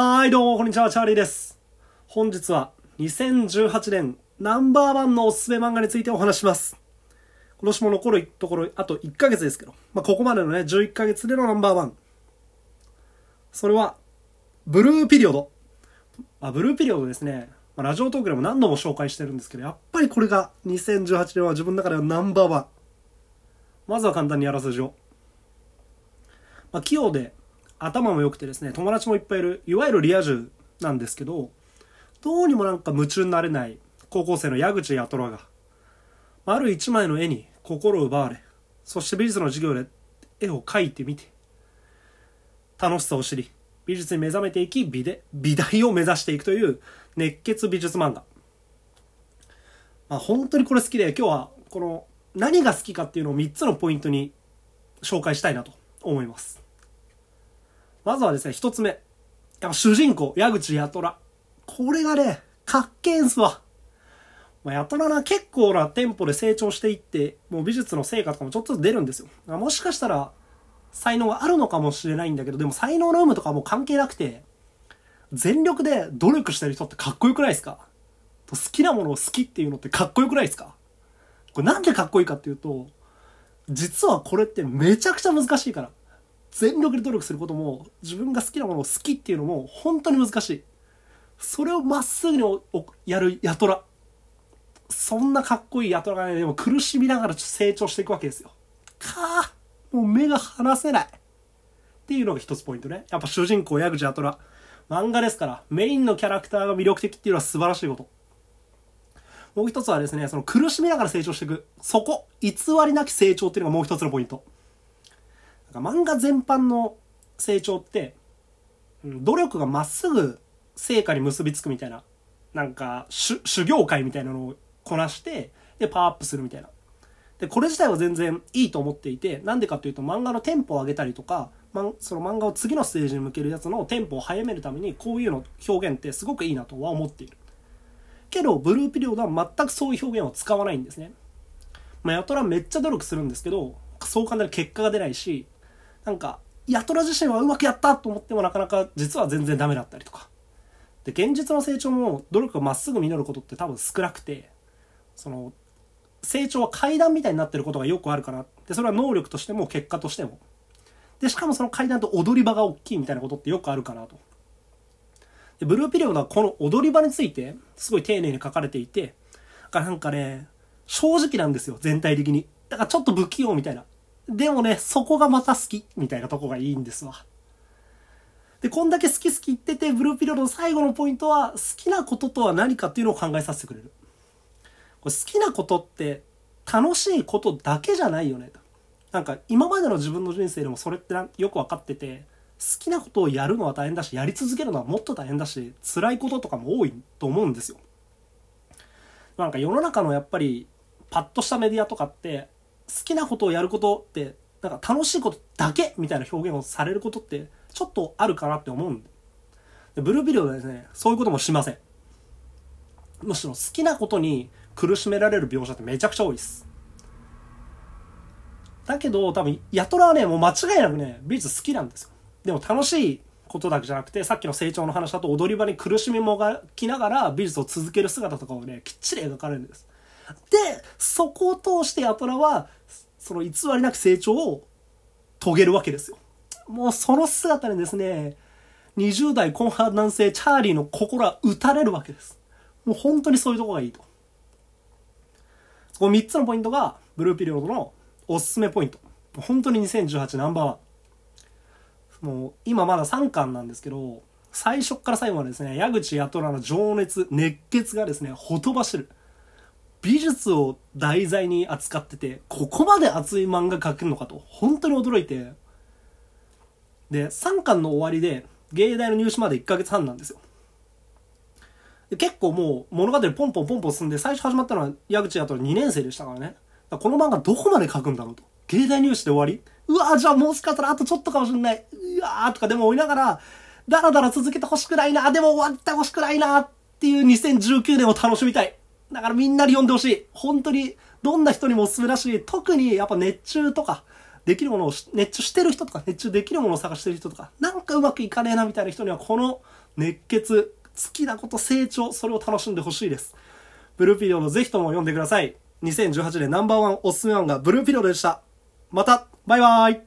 はい、どうも、こんにちは、チャーリーです。本日は2018年ナンバーワンのおすすめ漫画についてお話します。今年も残るところ、あと1ヶ月ですけど、まあ、ここまでのね、11ヶ月でのナンバーワン。それは、ブルーピリオド。あ、ブルーピリオドですね。まあ、ラジオトークでも何度も紹介してるんですけど、やっぱりこれが2018年は自分の中ではナンバーワン。まずは簡単にあらすじを。まあ、器用で頭も良くてですね友達もいっぱいいるいわゆるリア充なんですけどどうにもなんか夢中になれない高校生の矢口八虎がある一枚の絵に心を奪われそして美術の授業で絵を描いてみて楽しさを知り美術に目覚めていき美で美大を目指していくという熱血美術漫画、まあ、本当にこれ好きで今日はこの何が好きかっていうのを3つのポイントに紹介したいなと思います。まずはですね、一つ目。やっぱ主人公、矢口八虎。これがね、かっけえんすわ。まあ、八虎な、結構なテンポで成長していって、もう美術の成果とかもちょっとずつ出るんですよ。もしかしたら、才能があるのかもしれないんだけど、でも才能の有無とかもう関係なくて、全力で努力してる人ってかっこよくないですか？好きなものを好きっていうのってかっこよくないですか？これなんでかっこいいかっていうと、実はこれってめちゃくちゃ難しいから。全力で努力することも自分が好きなものを好きっていうのも本当に難しい。それをまっすぐにやるヤトラそんなかっこいいヤトラがねでも苦しみながら成長していくわけですよ。かあもう目が離せない。っていうのが一つポイントね。やっぱ主人公矢口ヤトラ漫画ですからメインのキャラクターが魅力的っていうのは素晴らしいこと。もう一つはですねその苦しみながら成長していく。そこ偽りなき成長っていうのがもう一つのポイント。なんか漫画全般の成長って、努力がまっすぐ成果に結びつくみたいな、なんか、修行会みたいなのをこなして、で、パワーアップするみたいな。で、これ自体は全然いいと思っていて、なんでかっていうと漫画のテンポを上げたりとか、ま、その漫画を次のステージに向けるやつのテンポを速めるために、こういうの表現ってすごくいいなとは思っている。けど、ブルーピリオドは全くそういう表現を使わないんですね。まあ、ヤトラめっちゃ努力するんですけど、そう簡単に結果が出ないし、なんか、ヤトラ自身はうまくやったと思ってもなかなか実は全然ダメだったりとか。で、現実の成長も努力がまっすぐ実ることって多分少なくて、その、成長は階段みたいになってることがよくあるから。で、それは能力としても結果としても。で、しかもその階段と踊り場が大きいみたいなことってよくあるかなと。で、ブルーピリオドはこの踊り場について、すごい丁寧に書かれていて、だからなんかね、正直なんですよ、全体的に。だからちょっと不器用みたいな。でもね、そこがまた好き、みたいなとこがいいんですわ。で、こんだけ好き好き言ってて、ブルーピリオドの最後のポイントは、好きなこととは何かっていうのを考えさせてくれる。これ好きなことって、楽しいことだけじゃないよね。なんか、今までの自分の人生でもそれってよくわかってて、好きなことをやるのは大変だし、やり続けるのはもっと大変だし、辛いこととかも多いと思うんですよ。なんか世の中のやっぱり、パッとしたメディアとかって、好きなことをやることってなんか楽しいことだけみたいな表現をされることってちょっとあるかなって思うん。でブルービデオでですねそういうこともしません。むしろ好きなことに苦しめられる描写ってめちゃくちゃ多いです。だけど多分ヤトラはねもう間違いなくね美術好きなんですよ。でも楽しいことだけじゃなくてさっきの成長の話だと踊り場に苦しみもがきながら美術を続ける姿とかをねきっちり描かれるんです。で、そこを通してヤトラは、その偽りなく成長を遂げるわけですよ。もうその姿にですね、20代後半男性チャーリーの心は打たれるわけです。もう本当にそういうとこがいいと。この3つのポイントが、ブルーピリオドのおすすめポイント。本当に2018ナンバーワン。もう今まだ3巻なんですけど、最初から最後までですね、矢口八虎の情熱、熱血がですね、ほとばしる。美術を題材に扱ってて、ここまで熱い漫画描けるのかと、本当に驚いて。で、3巻の終わりで、芸大の入試まで1ヶ月半なんですよ。で結構もう物語ポンポンポンポン進んで、最初始まったのは矢口やと2年生でしたからね。らこの漫画どこまで描くんだろうと。芸大入試で終わりうわじゃあもしかしたらあとちょっとかもしれない。うわーとかでも追いながら、だらだら続けてほしくないな。でも終わってほしくないな。っていう2019年を楽しみたい。だからみんなに読んでほしい。本当に、どんな人にもおすすめだし、特にやっぱ熱中とか、できるものを、熱中してる人とか、熱中できるものを探してる人とか、なんかうまくいかねえなみたいな人には、この熱血、好きなこと、成長、それを楽しんでほしいです。ブルーピリオドぜひとも読んでください。2018年ナンバーワンおすすめ漫画、ブルーピリオドでした。また、バイバーイ